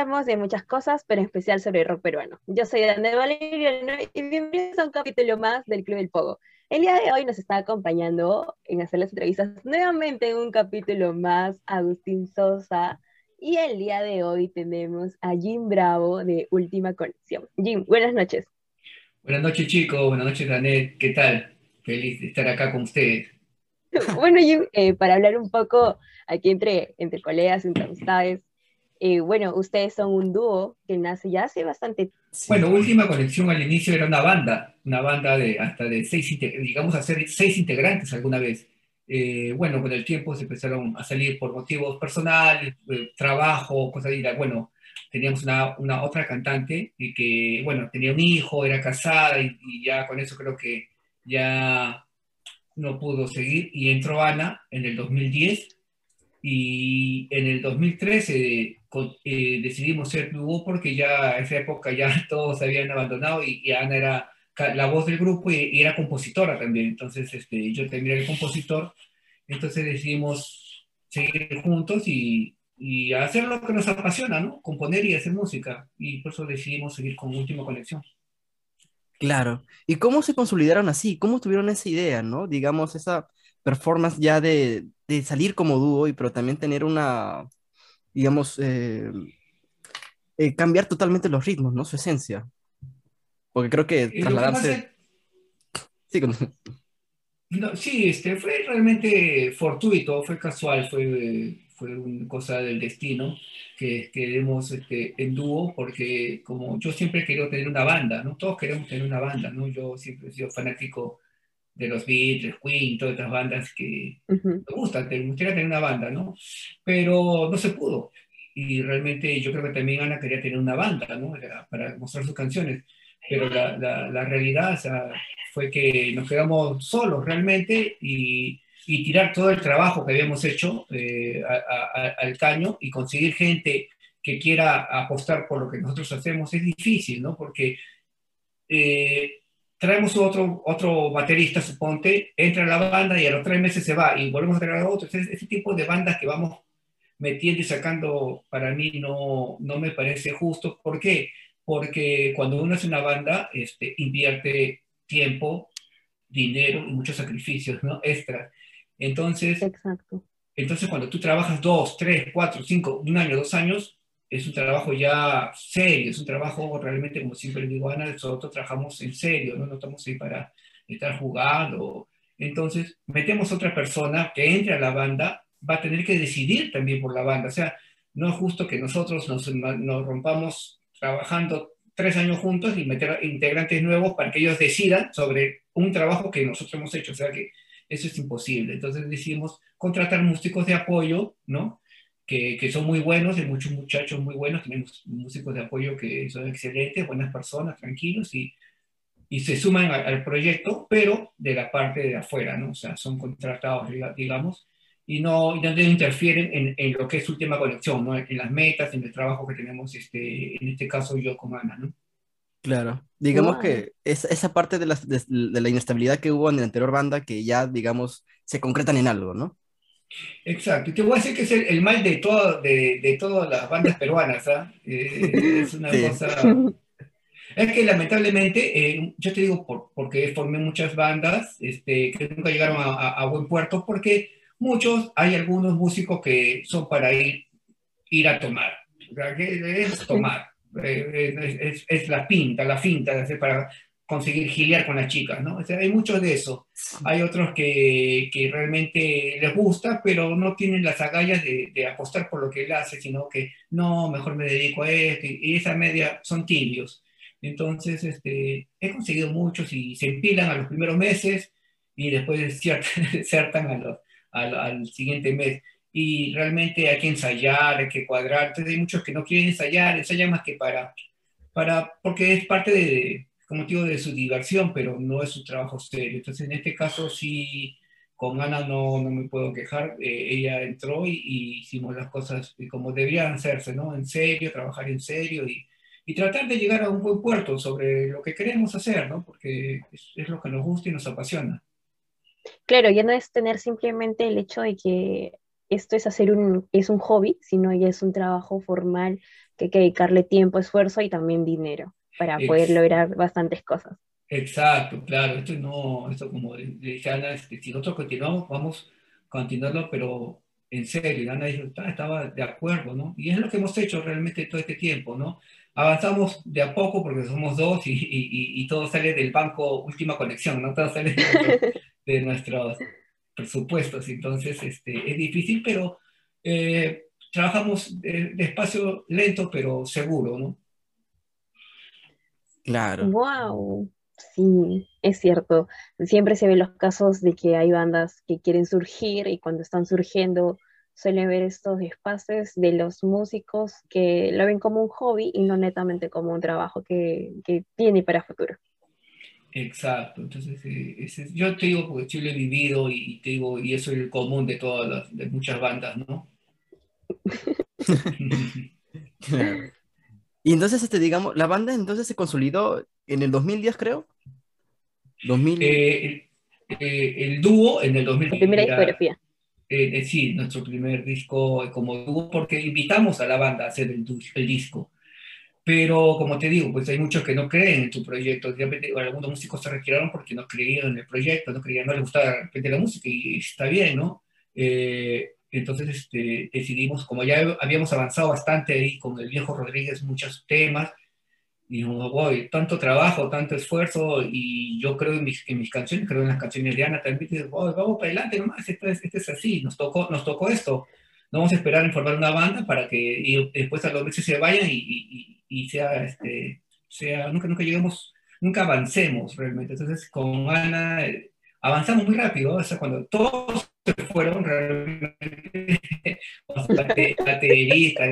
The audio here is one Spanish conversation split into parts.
hablamos de muchas cosas, pero en especial sobre el rock peruano. Yo soy Daniel Valeriano y bienvenidos a un capítulo más del Club del Pogo. El día de hoy nos está acompañando en hacer las entrevistas nuevamente en un capítulo más Agustín Sosa. Y el día de hoy tenemos a Jim Bravo de Última Conexión. Jim, buenas noches. Buenas noches chicos, buenas noches Daniel, ¿qué tal? Feliz de estar acá con ustedes. bueno, Jim, eh, para hablar un poco aquí entre, entre colegas, entre amistades, eh, bueno, ustedes son un dúo que nace ya hace bastante Bueno, Última Conexión al inicio era una banda, una banda de hasta de seis, digamos, hacer seis integrantes alguna vez. Eh, bueno, con el tiempo se empezaron a salir por motivos personales, eh, trabajo, cosas así. Bueno, teníamos una, una, otra cantante y que, bueno, tenía un hijo, era casada y, y ya con eso creo que ya no pudo seguir. Y entró Ana en el 2010 y en el 2013 eh, decidimos ser dúo porque ya en esa época ya todos habían abandonado y, Ana era la voz del grupo y, era compositora también. Entonces este, yo también era el compositor. Entonces decidimos seguir juntos y, y hacer lo que nos apasiona, ¿no? Componer y hacer música. Y por eso decidimos seguir con Última Conexión. Claro. ¿Y cómo se consolidaron así? ¿Cómo tuvieron esa idea, no? Digamos, esa performance ya de, de salir como dúo, y, pero también tener una, digamos, eh, eh, cambiar totalmente los ritmos, ¿no? Su esencia. Porque creo que trasladarse... Sí, sí, este, fue realmente fortuito, fue casual, fue, fue una cosa del destino que queremos este, en dúo, porque como yo siempre he querido tener una banda, ¿no? Todos queremos tener una banda, ¿no? Yo siempre he sido fanático de los Beatles, Queen, todas estas bandas que me gustan, me gustaría tener una banda, ¿no? Pero no se pudo. Y realmente yo creo que también Ana quería tener una banda, ¿no? Para mostrar sus canciones. Pero la, la, realidad fue que nos quedamos solos realmente y, y, tirar todo el trabajo que habíamos hecho eh, al caño y conseguir gente que quiera apostar por lo que nosotros hacemos es difícil, ¿no? Porque eh, traemos otro, otro baterista, suponte, entra a la banda y a los tres meses se va y volvemos a traer a otro. ese tipo de bandas que vamos metiendo y sacando, para mí no, no me parece justo. ¿Por qué? Porque cuando uno hace una banda, este, invierte tiempo, dinero y muchos sacrificios, ¿no? Extras. Entonces, Exacto. entonces cuando tú trabajas dos, tres, cuatro, cinco, un año, dos años, es un trabajo ya serio, es un trabajo realmente, como siempre digo, Ana, nosotros trabajamos en serio, no, no estamos ahí para estar jugando. Entonces, metemos otra persona que entre a la banda, va a tener que decidir también por la banda. O sea, no es justo que nosotros nos, nos rompamos trabajando tres años juntos y meter integrantes nuevos para que ellos decidan sobre un trabajo que nosotros hemos hecho. O sea que eso es imposible. Entonces decidimos contratar músicos de apoyo, ¿no? Que, son muy buenos, hay muchos muchachos muy buenos, tenemos músicos de apoyo que son excelentes, buenas personas, tranquilos y, y se suman al, proyecto, pero de la parte de afuera, ¿no? O sea, son contratados, digamos, y no, y no interfieren en, en, lo que es su tema conexión, ¿no? En las metas, en el trabajo que tenemos, este, en este caso yo con Ana, ¿no? Claro, digamos que es, esa parte de la, de, de la inestabilidad que hubo en la anterior banda que ya, digamos, se concretan en algo, ¿no? Exacto, y te voy a decir que es el, mal de, todo, de, de, todas las bandas peruanas, ¿ah? eh, es una cosa... Es que lamentablemente, eh, yo te digo por, porque formé muchas bandas este, que nunca llegaron a, a, buen puerto, porque muchos, hay algunos músicos que son para ir, ir a tomar, o sea, que es tomar, eh, es, es, es, la pinta, la finta, para conseguir giliar con las chicas, ¿no? O sea, hay muchos de eso. Hay otros que, que, realmente les gusta, pero no tienen las agallas de, de, apostar por lo que él hace, sino que no, mejor me dedico a esto, y esa media son tibios. Entonces, este, he conseguido muchos y se empilan a los primeros meses y después desertan a los, al, al siguiente mes. Y realmente hay que ensayar, hay que cuadrar. Entonces, hay muchos que no quieren ensayar, ensayan más que para, para porque es parte de, como motivo de su diversión, pero no es su trabajo serio. Entonces, en este caso, sí, con Ana no, no me puedo quejar. Eh, ella entró y, hicimos las cosas como debían hacerse, ¿no? En serio, trabajar en serio y, y, tratar de llegar a un buen puerto sobre lo que queremos hacer, ¿no? Porque es, es lo que nos gusta y nos apasiona. Claro, ya no es tener simplemente el hecho de que esto es hacer un, es un hobby, sino ya es un trabajo formal que hay que dedicarle tiempo, esfuerzo y también dinero para poder lograr bastantes cosas. Exacto, claro, esto no, esto como dije Ana, este, si nosotros continuamos, vamos a continuarlo, pero en serio, Ana dijo, estaba de acuerdo, ¿no? Y es lo que hemos hecho realmente todo este tiempo, ¿no? Avanzamos de a poco porque somos dos y, y, y todo sale del banco Última Conexión, ¿no? Todo sale de, nuestros presupuestos, entonces este, es difícil, pero eh, trabajamos despacio, lento, pero seguro, ¿no? Claro. ¡Wow! Sí, es cierto. Siempre se ven los casos de que hay bandas que quieren surgir y cuando están surgiendo suelen ver estos espacios de los músicos que lo ven como un hobby y no netamente como un trabajo que, que tiene para futuro. Exacto, entonces eh, yo te digo porque yo lo he vivido y te digo, y eso es el común de todas las, de muchas bandas, ¿no? Y entonces, este, digamos, la banda entonces se consolidó en el 2010, creo. 2000... Eh, eh, el dúo en el 2010. primera discografía. Eh, sí, nuestro primer disco como dúo, porque invitamos a la banda a hacer el, el, disco. Pero como te digo, pues hay muchos que no creen en tu proyecto. algunos músicos se retiraron porque no creían en el proyecto, no creían, no les gustaba la música y está bien, ¿no? Entonces este, decidimos, como ya habíamos avanzado bastante ahí con el viejo Rodríguez, muchos temas, y dijimos, voy, tanto trabajo, tanto esfuerzo, y yo creo en mis, en mis canciones, creo en las canciones de Ana también, y vamos para adelante nomás, esto es, es así, nos tocó, nos tocó esto, no vamos a esperar en formar una banda para que y después a los meses se vayan y, y, y, sea, este, sea, nunca, nunca lleguemos, nunca avancemos realmente. Entonces con Ana eh, avanzamos muy rápido, o sea, cuando todos se fueron realmente, en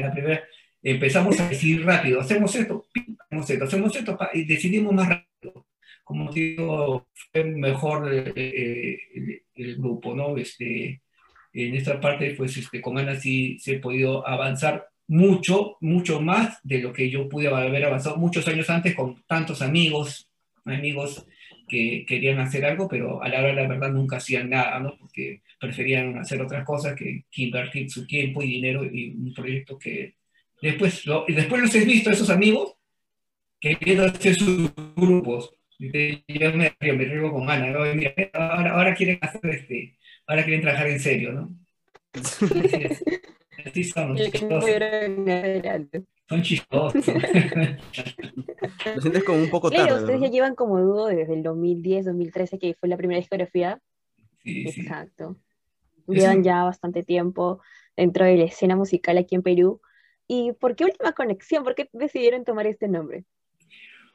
la primera, empezamos a decir rápido, hacemos esto, hacemos esto, hacemos esto, y decidimos más rápido. Como digo, fue mejor eh, eh, el, grupo, ¿no? Este, en esta parte, pues este, con Ana sí se ha podido avanzar mucho, mucho más de lo que yo pude haber avanzado muchos años antes con tantos amigos, amigos que querían hacer algo, pero a la hora de la verdad nunca hacían nada, ¿no? Porque preferían hacer otras cosas que, invertir su tiempo y dinero en un proyecto que después, lo, y después los he visto, esos amigos, queriendo hacer sus grupos. Yo me río, me río con Ana, ¿no? Mira, ahora, ahora, quieren hacer este, ahora quieren trabajar en serio, ¿no? Así, así son. Son chistosos. Lo sientes como un poco tarde. ustedes ya llevan como dúo desde el 2010, 2013, que fue la primera discografía. Sí, Exacto. Llevan ya bastante tiempo dentro de la escena musical aquí en Perú. ¿Y por qué Última Conexión? ¿Por qué decidieron tomar este nombre?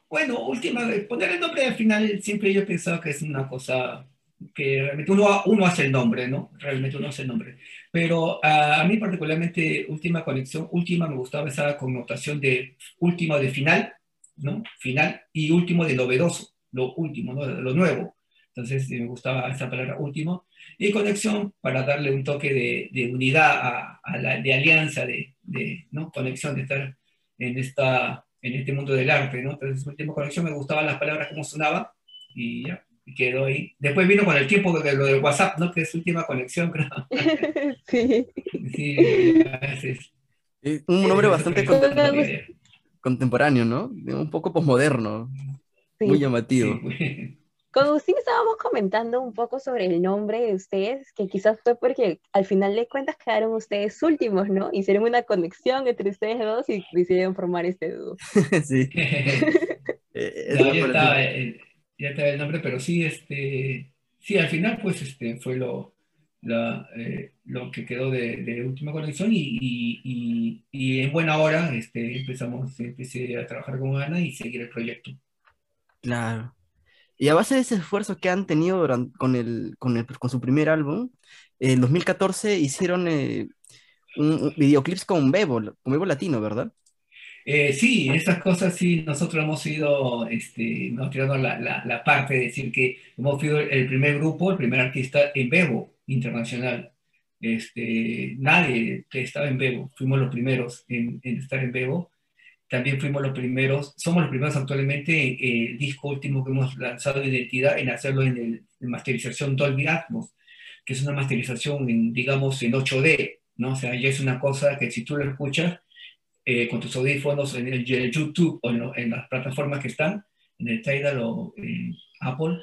Bueno, última, poner el nombre al final siempre yo he pensado que es una cosa que realmente uno, uno hace el nombre, ¿no? Realmente uno hace el nombre. Pero a mí particularmente, última conexión, última me gustaba esa connotación de última de final, ¿no? Final y último de novedoso, lo último, ¿no? Lo nuevo. Entonces me gustaba esa palabra último. Y conexión para darle un toque de, de unidad, a, a, la, de alianza, de, de, ¿no? Conexión, de estar en, esta, en este mundo del arte, ¿no? Entonces, última conexión me gustaban las palabras como sonaban y ya y quedó ahí. Después vino con el tiempo de lo del WhatsApp, ¿no? Que es última conexión, creo. sí. Sí, es, un nombre bastante contemporáneo, ¿no? Un poco posmoderno. Muy llamativo. Con Agustín estábamos comentando un poco sobre el nombre de ustedes, que quizás fue porque al final de cuentas quedaron ustedes últimos, ¿no? Hicieron una conexión entre ustedes dos y decidieron formar este dúo. sí. eh, no, estaba, ya te da el nombre, pero sí, este, sí, al final, pues, este, fue lo, la, eh, lo que quedó de, de última conexión y, y, y, en buena hora este, empezamos, empecé a trabajar con Ana y seguir el proyecto. Claro. Y a base de ese esfuerzo que han tenido durante, con, el, con, el, con su primer álbum, en 2014 hicieron eh, un, videoclips con Bebo, con Bebo Latino, ¿verdad? Eh, sí, esas cosas sí, nosotros hemos ido este, nos tirando la, la, parte de decir que hemos sido el primer grupo, el primer artista en Bebo internacional. Este, nadie estaba en Bebo, fuimos los primeros en, estar en Bebo. También fuimos los primeros, somos los primeros actualmente, el disco último que hemos lanzado de identidad, en hacerlo en, el, en masterización Dolby Atmos. que es una masterización, en, digamos, en 8D, ¿no? O sea, ya es una cosa que si tú lo escuchas eh, con tus audífonos en el, YouTube o en, las plataformas que están, en el Tidal o en Apple,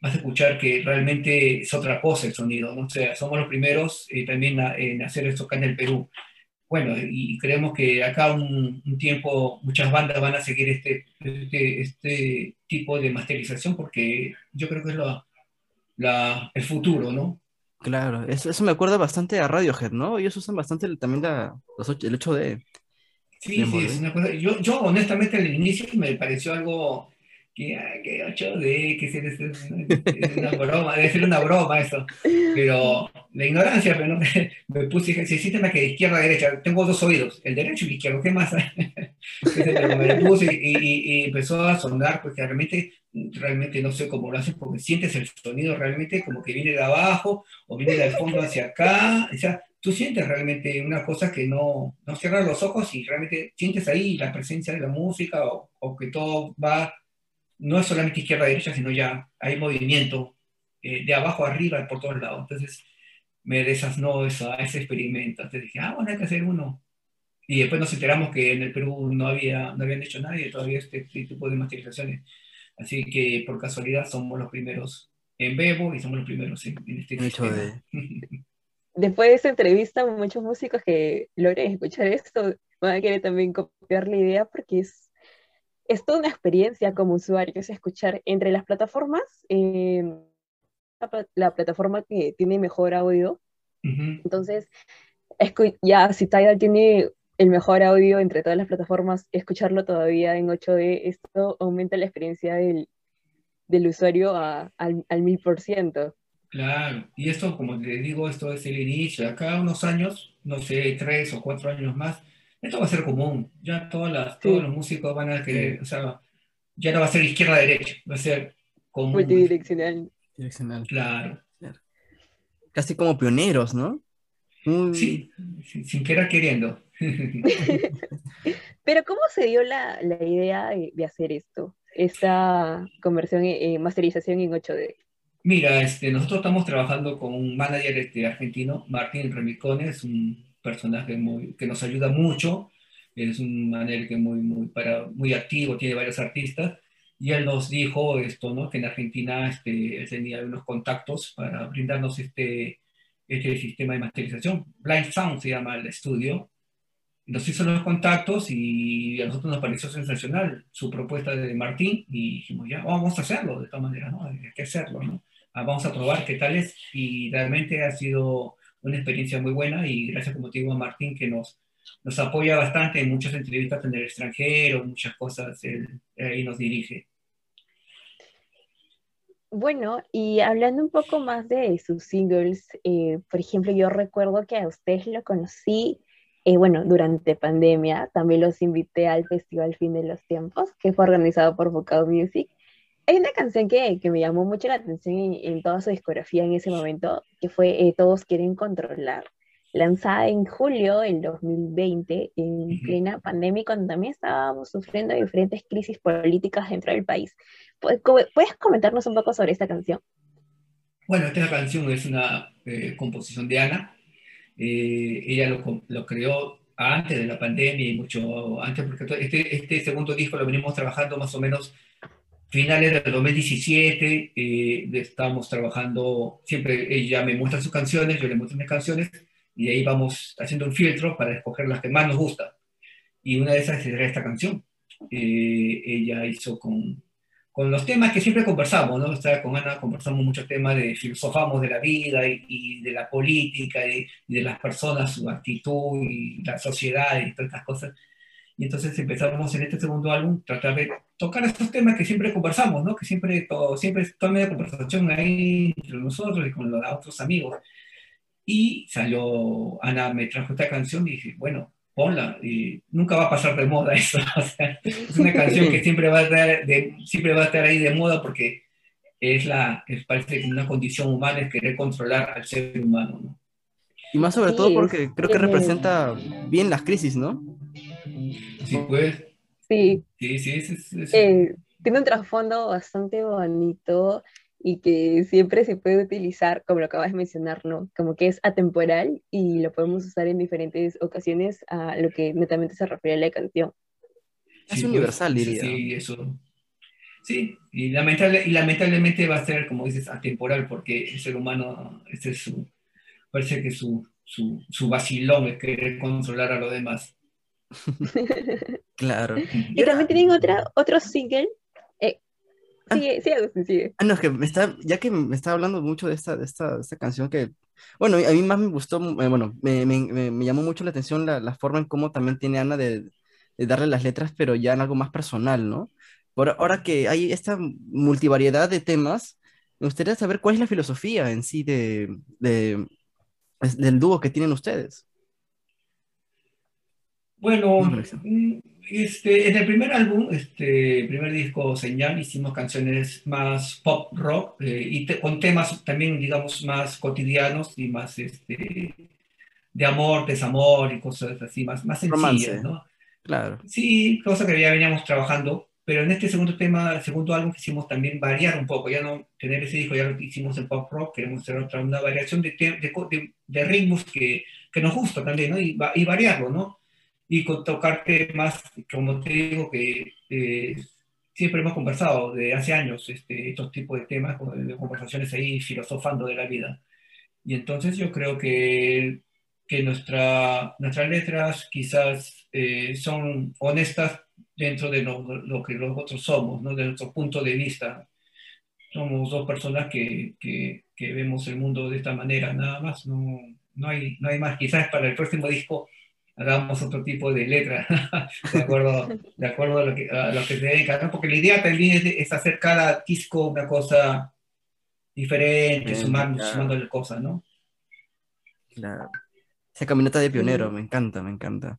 vas a escuchar que realmente es otra cosa el sonido, ¿no? O sea, somos los primeros eh, también en hacer esto acá en el Perú. Bueno, y creemos que acá un, tiempo muchas bandas van a seguir este, este, este, tipo de masterización porque yo creo que es lo, la, el futuro, ¿no? Claro, eso, eso me acuerda bastante a Radiohead, ¿no? Ellos usan bastante también la, el hecho de... Sí, sí, es una cosa. Yo, yo honestamente al inicio me pareció algo que, que 8D, que es, es, una broma, debe ser una broma eso. Pero la ignorancia, pero no, me puse, si sistema que de izquierda a derecha, tengo dos oídos, el derecho y el izquierdo, ¿qué más? me puse y, y, empezó a sonar, porque realmente, realmente no sé cómo lo haces, porque sientes el sonido realmente como que viene de abajo o viene del fondo hacia acá, o sea, tú sientes realmente una cosa que no, no cierras los ojos y realmente sientes ahí la presencia de la música o, o que todo va no es solamente izquierda-derecha, sino ya hay movimiento eh, de abajo arriba por todos lados. Entonces me desasnó esa, ese experimento. Entonces dije, ah, bueno, hay que hacer uno. Y después nos enteramos que en el Perú no, había, no habían hecho nadie todavía este, este, tipo de masterizaciones. Así que por casualidad somos los primeros en Bebo y somos los primeros en, este hecho de... Después de esa entrevista, muchos músicos que logren escuchar esto van a querer también copiar la idea porque es es toda una experiencia como usuario, es escuchar entre las plataformas, em, la, plataforma que tiene mejor audio. Entonces, ya si Tidal tiene el mejor audio entre todas las plataformas, escucharlo todavía en 8D, esto aumenta la experiencia del, usuario al, al mil por ciento. Claro, y esto, como te digo, esto es el inicio. Acá unos años, no sé, tres o cuatro años más, esto va a ser común. Ya todas las, todos los músicos van a querer, o sea, ya no va a ser izquierda-derecha, va a ser común. Multidireccional. Direccional. Claro. Casi como pioneros, ¿no? Sí, sin, querer queriendo. Pero ¿cómo se dio la, la idea de, hacer esto? Esta conversión, eh, masterización en 8D. Mira, este, nosotros estamos trabajando con un manager este, argentino, Martín Remicones, un personaje muy, que nos ayuda mucho, es un manager que muy, muy, para, muy activo, tiene varios artistas, y él nos dijo esto, ¿no? que en Argentina este, tenía unos contactos para brindarnos este, este sistema de masterización. Blind Sound se llama el estudio. Nos hizo los contactos y a nosotros nos pareció sensacional su propuesta de Martín y dijimos, ya, vamos a hacerlo de todas maneras, ¿no? Hay que hacerlo, ¿no? Ah, vamos a probar qué tal es y realmente ha sido una experiencia muy buena y gracias, como te digo, a Martín que nos, nos apoya bastante en muchas entrevistas en el extranjero, muchas cosas, él, ahí nos dirige. Bueno, y hablando un poco más de sus singles, eh, por ejemplo, yo recuerdo que a ustedes lo conocí, eh, bueno, durante pandemia, también los invité al Festival Fin de los Tiempos, que fue organizado por Vocal Music, hay una canción que, que, me llamó mucho la atención en, toda su discografía en ese momento, que fue eh, Todos quieren controlar, lanzada en julio del 2020, en plena pandemia, cuando también estábamos sufriendo diferentes crisis políticas dentro del país. ¿Puedes comentarnos un poco sobre esta canción? Bueno, esta canción es una eh, composición de Ana. Eh, ella lo, lo, creó antes de la pandemia y mucho antes, porque este, este segundo disco lo venimos trabajando más o menos finales del 2017, eh, estamos trabajando, siempre ella me muestra sus canciones, yo le muestro mis canciones, y ahí vamos haciendo un filtro para escoger las que más nos gustan. Y una de esas es esta canción. Eh, ella hizo con, con los temas que siempre conversamos, ¿no? O con Ana conversamos muchos temas de filosofamos de la vida y, de la política y, y, de las personas, su actitud y la sociedad y todas estas cosas. Y entonces empezamos en este segundo álbum tratar de tocar estos temas que siempre conversamos, ¿no? Que siempre, todo, siempre toda media conversación ahí entre nosotros y con los otros amigos. Y salió, Ana me trajo esta canción y dije, bueno, ponla, y nunca va a pasar de moda eso. O sea, es una canción que siempre va, a estar de, siempre va a estar ahí de moda porque es la, es, parece que una condición humana es querer controlar al ser humano, ¿no? Y más sobre todo porque creo que representa bien las crisis, ¿no? Sí, pues. Sí. Sí, sí, eh, tiene un trasfondo bastante bonito y que siempre se puede utilizar, como lo acabas de mencionar, ¿no? Como que es atemporal y lo podemos usar en diferentes ocasiones a lo que netamente se refiere a la canción. Es pues, universal, diría. Sí, eso. Sí, y, lamentable, y lamentablemente va a ser, como dices, atemporal, porque el ser humano, este es su, parece que su, su, su vacilón es querer controlar a los demás. claro. Y también tienen otra, otro single. Sigue, sigue, sigue. Ah, no, es que me está, ya que me está hablando mucho de esta, de esta, esta canción que, bueno, a mí más me gustó, eh, bueno, me, me, me, llamó mucho la atención la, la, forma en cómo también tiene Ana de, de, darle las letras, pero ya en algo más personal, ¿no? Por ahora que hay esta multivariedad de temas, me gustaría saber cuál es la filosofía en sí de, de del dúo que tienen ustedes. Bueno, este, en el primer álbum, este primer disco Señal, hicimos canciones más pop rock eh, y con temas también, digamos, más cotidianos y más este, de amor, desamor y cosas así, más, más sencillas, ¿no? Claro. Sí, cosas que ya veníamos trabajando, pero en este segundo tema, segundo álbum, quisimos también variar un poco, ya no tener ese disco, ya lo hicimos en pop rock, queremos hacer otra, una variación de, de, de, ritmos que, que, nos gusta también, ¿no? Y, y variarlo, ¿no? Y con tocar temas, como te digo, que eh, siempre hemos conversado de hace años, este, estos tipos de temas, de conversaciones ahí filosofando de la vida. Y entonces yo creo que, que nuestra, nuestras letras quizás eh, son honestas dentro de lo, lo, que nosotros somos, ¿no? de nuestro punto de vista. Somos dos personas que, que, que, vemos el mundo de esta manera, nada más, no, no, hay, no hay más. Quizás para el próximo disco hagamos otro tipo de letra, de acuerdo, de acuerdo a, lo que, a lo que se dedica, porque la idea también es, hacer cada disco una cosa diferente, sumando, sumándole cosas, ¿no? Claro. Esa caminata de pionero, me encanta, me encanta.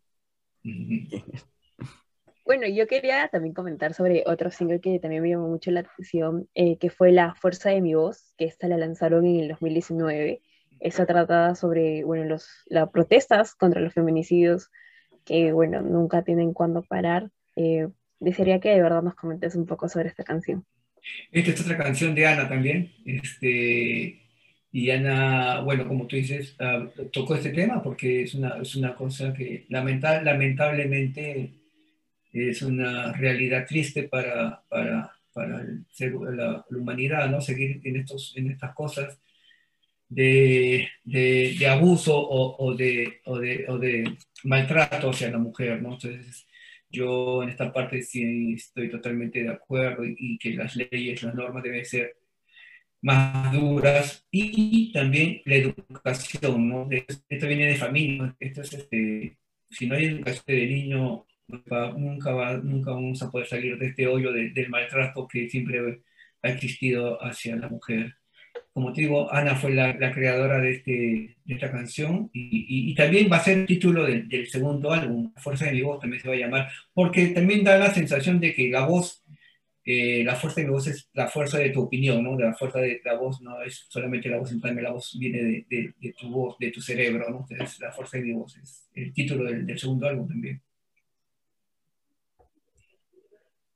Bueno, yo quería también comentar sobre otro single que también me llamó mucho la atención, eh, que fue La Fuerza de mi Voz, que esta la lanzaron en el 2019 esa tratada sobre, bueno, los, las protestas contra los feminicidios, que, bueno, nunca tienen cuándo parar. Eh, desearía que de verdad nos comentes un poco sobre esta canción. Esta es otra canción de Ana también. Este, y Ana, bueno, como tú dices, uh, tocó este tema porque es una, es una cosa que lamenta, lamentablemente es una realidad triste para, para, para el ser, la, la, humanidad, ¿no? Seguir en, estos, en estas cosas de, de, abuso o, o, de, o, de, o, de, maltrato hacia la mujer, ¿no? Entonces, yo en esta parte sí estoy totalmente de acuerdo y, que las leyes, las normas deben ser más duras y también la educación, ¿no? Esto viene de familia, esto es este, si no hay educación de niño, nunca, va, nunca vamos a poder salir de este hoyo del maltrato que siempre ha existido hacia la mujer como te digo, Ana fue la, creadora de, este, de, esta canción y, también va a ser el título del, segundo álbum, Fuerza de mi voz también se va a llamar, porque también da la sensación de que la voz, eh, la fuerza de mi voz es la fuerza de tu opinión, ¿no? La fuerza de la voz no es solamente la voz, también la voz viene de, tu voz, de tu cerebro, ¿no? Entonces, la fuerza de mi voz es el título del, segundo álbum también.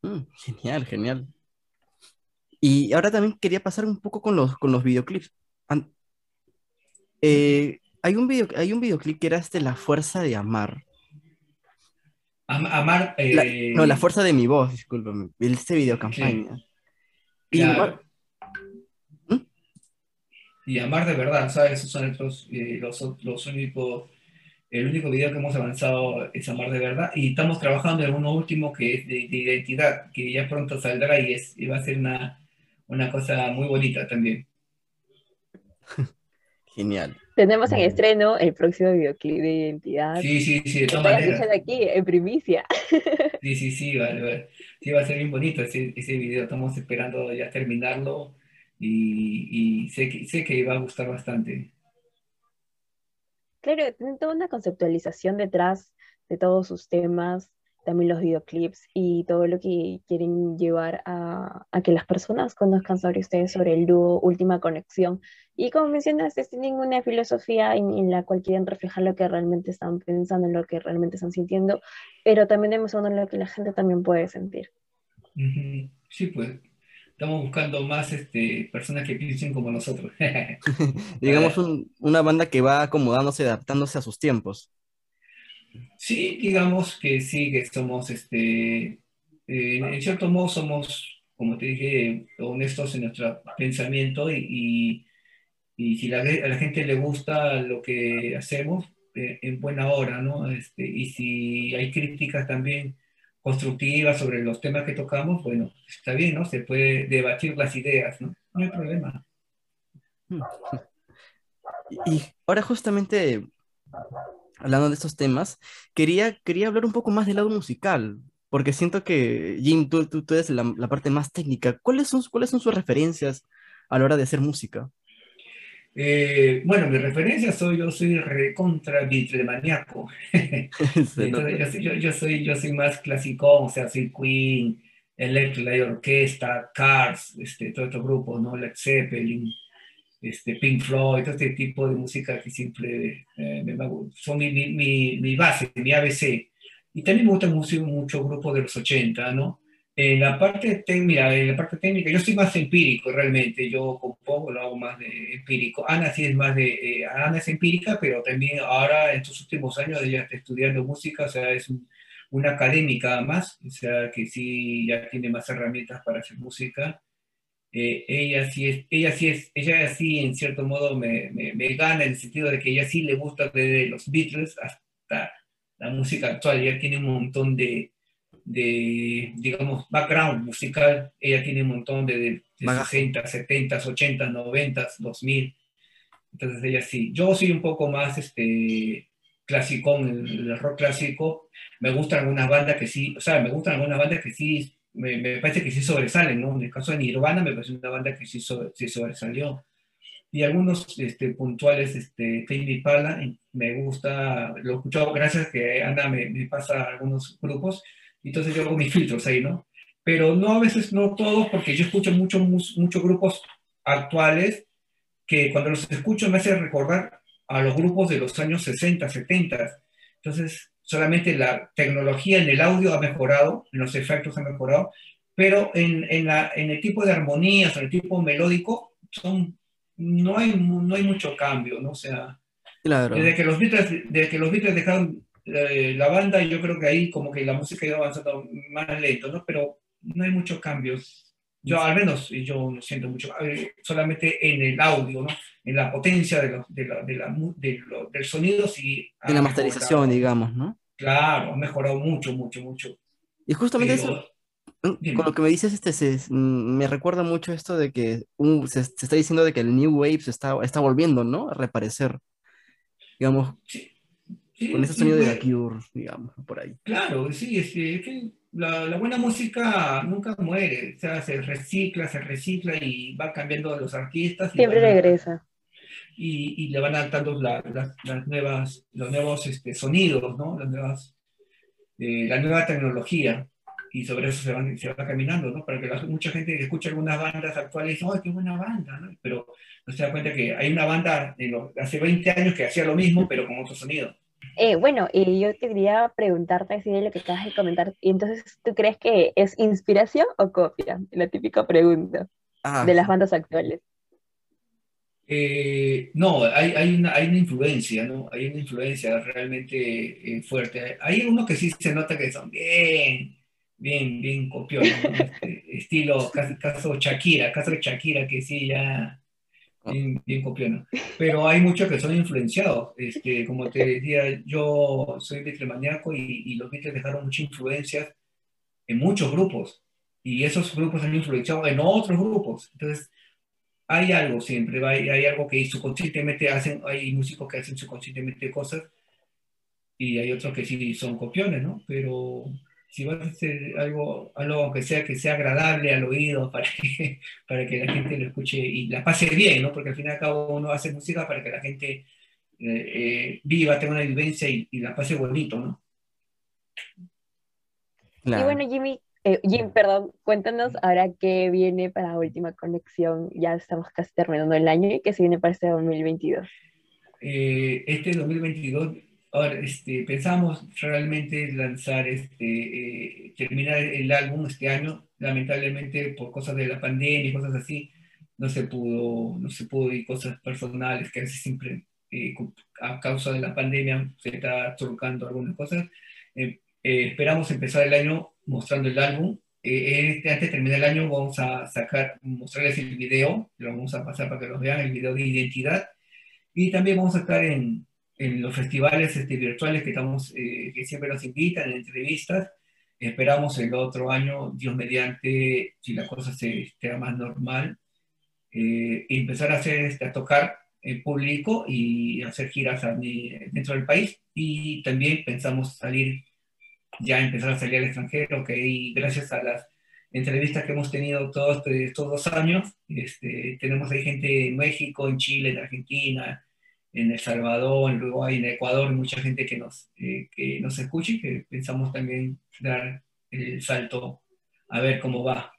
Mm, genial, genial. Y ahora también quería pasar un poco con los, con los videoclips. Eh, hay, un video, hay un videoclip que era este La Fuerza de Amar. amar. Eh, no, La Fuerza de mi voz, discúlpame. Este video campaña. Y, ¿Mm? y amar de verdad, ¿sabes? Esos son eh, los, los únicos el único video que hemos avanzado es Amar de Verdad y estamos trabajando en uno último que es de, identidad, que ya pronto saldrá y, es, y va a ser una, una cosa muy bonita también. Genial. Tenemos en estreno el próximo videoclip de Identidad. Sí, sí, sí, de todas maneras. aquí, en primicia. Sí, sí, sí, vale, Sí, va a ser bien bonito ese, ese video. Estamos esperando ya terminarlo y, y sé, que, sé que va a gustar bastante. Claro, tiene toda una conceptualización detrás de todos sus temas también los videoclips y todo lo que quieren llevar a, a, que las personas conozcan sobre ustedes, sobre el dúo Última Conexión. Y como mencionas, tienen una filosofía en, la cual quieren reflejar lo que realmente están pensando, en lo que realmente están sintiendo, pero también demostrando lo que la gente también puede sentir. Sí, pues. estamos buscando más este, personas que piensen como nosotros. Digamos una banda que va acomodándose, adaptándose a sus tiempos. Sí, digamos que sí, que somos, este, eh, en cierto modo somos, como te dije, honestos en nuestro pensamiento y, y, si a la gente le gusta lo que hacemos, eh, en buena hora, ¿no? Este, y si hay críticas también constructivas sobre los temas que tocamos, bueno, está bien, ¿no? Se puede debatir las ideas, ¿no? No hay problema. Y ahora justamente hablando de estos temas, quería, quería hablar un poco más del lado musical, porque siento que, Jim, tú, tú, eres la, la, parte más técnica. ¿Cuáles son, ¿Cuáles son sus referencias a la hora de hacer música? Eh, bueno, mi referencia soy, yo soy contra maníaco. Entonces, yo, yo, soy, yo soy más clásico, o sea, soy Queen, Electric Light Orquesta, Cars, este, todo estos grupos, ¿no? Led Zeppelin, este, Pink Floyd, este tipo de música que siempre eh, me, son mi, mi, mi, base, mi ABC. Y también me gusta mucho, mucho grupos de los 80, ¿no? En la parte técnica, en la parte técnica, yo soy más empírico realmente, yo compongo, lo hago más de empírico. Ana sí es más de, eh, Ana es empírica, pero también ahora en estos últimos años ella está estudiando música, o sea, es una académica más, o sea, que sí ya tiene más herramientas para hacer música. Eh, ella sí es, ella sí es, ella sí en cierto modo me, me, me, gana en el sentido de que ella sí le gusta desde los Beatles hasta la música actual, ella tiene un montón de, de, digamos, background musical, ella tiene un montón de, de, 60, 70, 80, 90, 2000. Entonces ella sí. Yo soy un poco más este, clásico, el, el rock clásico. Me gustan algunas bandas que sí, o sea, me gustan algunas bandas que sí, me, me parece que sí sobresalen, ¿no? En el caso de Nirvana me parece una banda que sí, sí sobresalió. Y algunos este, puntuales, este, Tame Pala, me gusta, lo he escuchado gracias que Ana me, me pasa algunos grupos entonces yo hago mis filtros ahí, ¿no? Pero no a veces, no todos, porque yo escucho muchos muchos grupos actuales que cuando los escucho me hace recordar a los grupos de los años 60, 70. Entonces, solamente la tecnología en el audio ha mejorado, en los efectos ha mejorado, pero en, en, la, en el tipo de armonías, en el tipo melódico, son, no, hay, no hay mucho cambio, ¿no? O sea, claro. desde, que los Beatles, desde que los Beatles dejaron eh, la banda, yo creo que ahí como que la música iba avanzando más lento, ¿no? Pero no hay muchos cambios. Yo al menos yo lo siento mucho, solamente en el audio, ¿no? En la potencia de, de, la, de, la, de del sonido, sí. En la masterización, digamos, ¿no? Claro, ha mejorado mucho, mucho, mucho. Y justamente eso, mm, con lo que me dices, este, se, mm, me recuerda mucho esto de que se, se, está diciendo de que el New Wave se está, está volviendo, ¿no? A reaparecer. Digamos, sí con ese sonido de la Cure, digamos, por ahí. Claro, sí, es, que la, la, buena música nunca muere, o sea, se recicla, se recicla y va cambiando los artistas. Siempre regresa. Y, y, le van adaptando la, las nuevas, los nuevos este, sonidos, ¿no? Las nuevas, eh, la nueva tecnología. Y sobre eso se, van, se va caminando, ¿no? Para que la, mucha gente que escucha algunas bandas actuales dice, ¡ay, qué buena banda! ¿no? Pero no se da cuenta que hay una banda de los, hace 20 años que hacía lo mismo, pero con otro sonido. Eh, bueno, y yo quería preguntarte así de lo que acabas de comentar. Y entonces, ¿tú crees que es inspiración o copia? La típica pregunta ah. de las bandas actuales. Eh, no, hay, hay, una, hay una influencia, ¿no? Hay una influencia realmente eh, fuerte. Hay unos que sí se nota que son bien, bien, bien copiosos, este, estilo caso Shakira, caso Shakira, que sí ya bien, bien copiona. Pero hay muchos que son influenciados. Este, como te decía, yo soy bitlemaníaco y, y los Beatles dejaron mucha influencia en muchos grupos. Y esos grupos han influenciado en otros grupos. Entonces, hay algo siempre, hay, hay algo que subconscientemente hacen, hay músicos que hacen subconscientemente cosas y hay otros que sí son copiones, ¿no? Pero si vas a hacer algo, algo aunque sea que sea agradable al oído para que, para que la gente lo escuche y la pase bien, ¿no? Porque al fin y al cabo uno hace música para que la gente eh, eh, viva, tenga una vivencia y, la pase bonito, ¿no? Y bueno, Jimmy, eh, Jim, perdón, cuéntanos ahora qué viene para última conexión. Ya estamos casi terminando el año y qué se viene para este 2022. este 2022 ahora, este, pensamos realmente lanzar, este, eh, terminar el álbum este año, lamentablemente por cosas de la pandemia y cosas así, no se pudo, no se pudo y cosas personales que a veces siempre eh, a causa de la pandemia se está trucando algunas cosas. Eh, esperamos empezar el año mostrando el álbum. este, antes de terminar el año vamos a sacar, mostrarles el video, lo vamos a pasar para que los vean, el video de identidad. Y también vamos a estar en, en los festivales este, virtuales que, estamos, eh, que siempre nos invitan, en entrevistas. Esperamos el otro año, Dios mediante, si la cosa se esté más normal, eh, empezar a, hacer, este, a tocar en público y hacer giras dentro del país. Y también pensamos salir, ya empezar a salir al extranjero, que gracias a las entrevistas que hemos tenido todos estos dos años, este, tenemos ahí gente en México, en Chile, en Argentina, en El Salvador, en Uruguay, en Ecuador, mucha gente que nos, eh, que nos escuche y que pensamos también dar el salto a ver cómo va.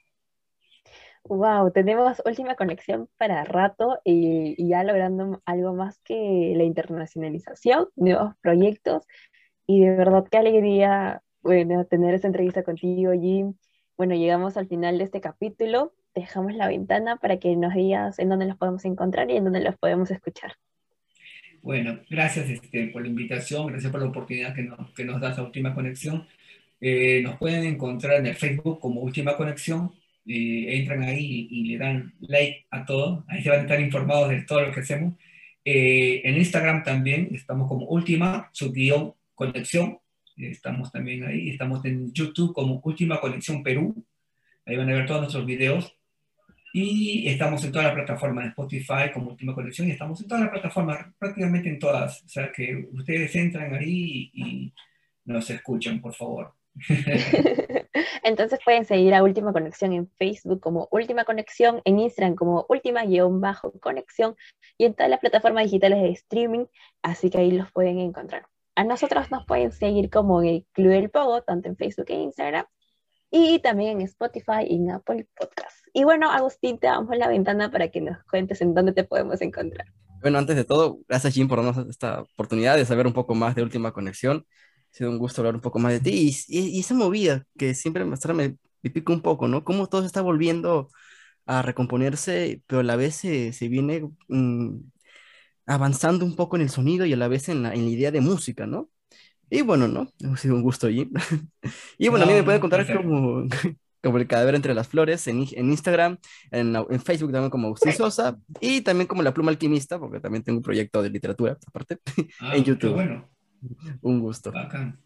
Wow, tenemos última conexión para rato y, y, ya logrando algo más que la internacionalización, nuevos proyectos y de verdad qué alegría bueno, tener esta entrevista contigo, Jim. Bueno, llegamos al final de este capítulo, dejamos la ventana para que nos digas en dónde los podemos encontrar y en dónde los podemos escuchar. Bueno, gracias este, por la invitación, gracias por la oportunidad que nos, que nos das a Última Conexión. Eh, nos pueden encontrar en el Facebook como Última Conexión. Eh, entran ahí y, le dan like a todo. Ahí se van a estar informados de todo lo que hacemos. Eh, en Instagram también estamos como Última, subguión Conexión. Estamos también ahí. Estamos en YouTube como Última Conexión Perú. Ahí van a ver todos nuestros videos. Y estamos en todas las plataformas, de Spotify como Última Conexión, y estamos en todas las plataformas, prácticamente en todas. O sea que ustedes entran ahí y, nos escuchan, por favor. Entonces pueden seguir a Última Conexión en Facebook como Última Conexión, en Instagram como Última-Conexión y en todas las plataformas digitales de streaming, así que ahí los pueden encontrar. A nosotros nos pueden seguir como el Club del Pogo, tanto en Facebook e Instagram, y también en Spotify y en Apple Podcasts. Y bueno, Agustín, te damos la ventana para que nos cuentes en dónde te podemos encontrar. Bueno, antes de todo, gracias Jim por darnos esta oportunidad de saber un poco más de Última Conexión. Ha sido un gusto hablar un poco más de ti y, y, esa movida que siempre me, me, me pica un poco, ¿no? Cómo todo se está volviendo a recomponerse, pero a la vez se, se viene mm, avanzando un poco en el sonido y a la vez en la, en la idea de música, ¿no? Y bueno, ¿no? Ha sido un gusto, Jim. y bueno, a mí me puede contar como, como el cadáver entre las flores en, en Instagram, en, en, Facebook también como Agustín Sosa y también como La Pluma Alquimista, porque también tengo un proyecto de literatura aparte ah, en YouTube. Bueno. Un gusto. Bacán.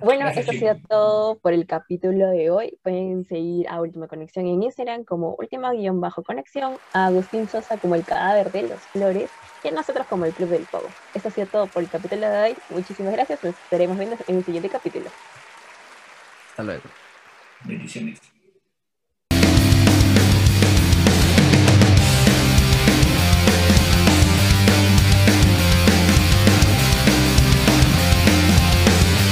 Bueno, eso ha sido todo por el capítulo de hoy. Pueden seguir a Última Conexión en Instagram como Última-Conexión, a Agustín Sosa como el cadáver de las flores y a nosotros como el Club del Pogo. Eso ha sido todo por el capítulo de hoy. Muchísimas gracias. Nos estaremos viendo en el siguiente capítulo. Hasta luego. Bendiciones.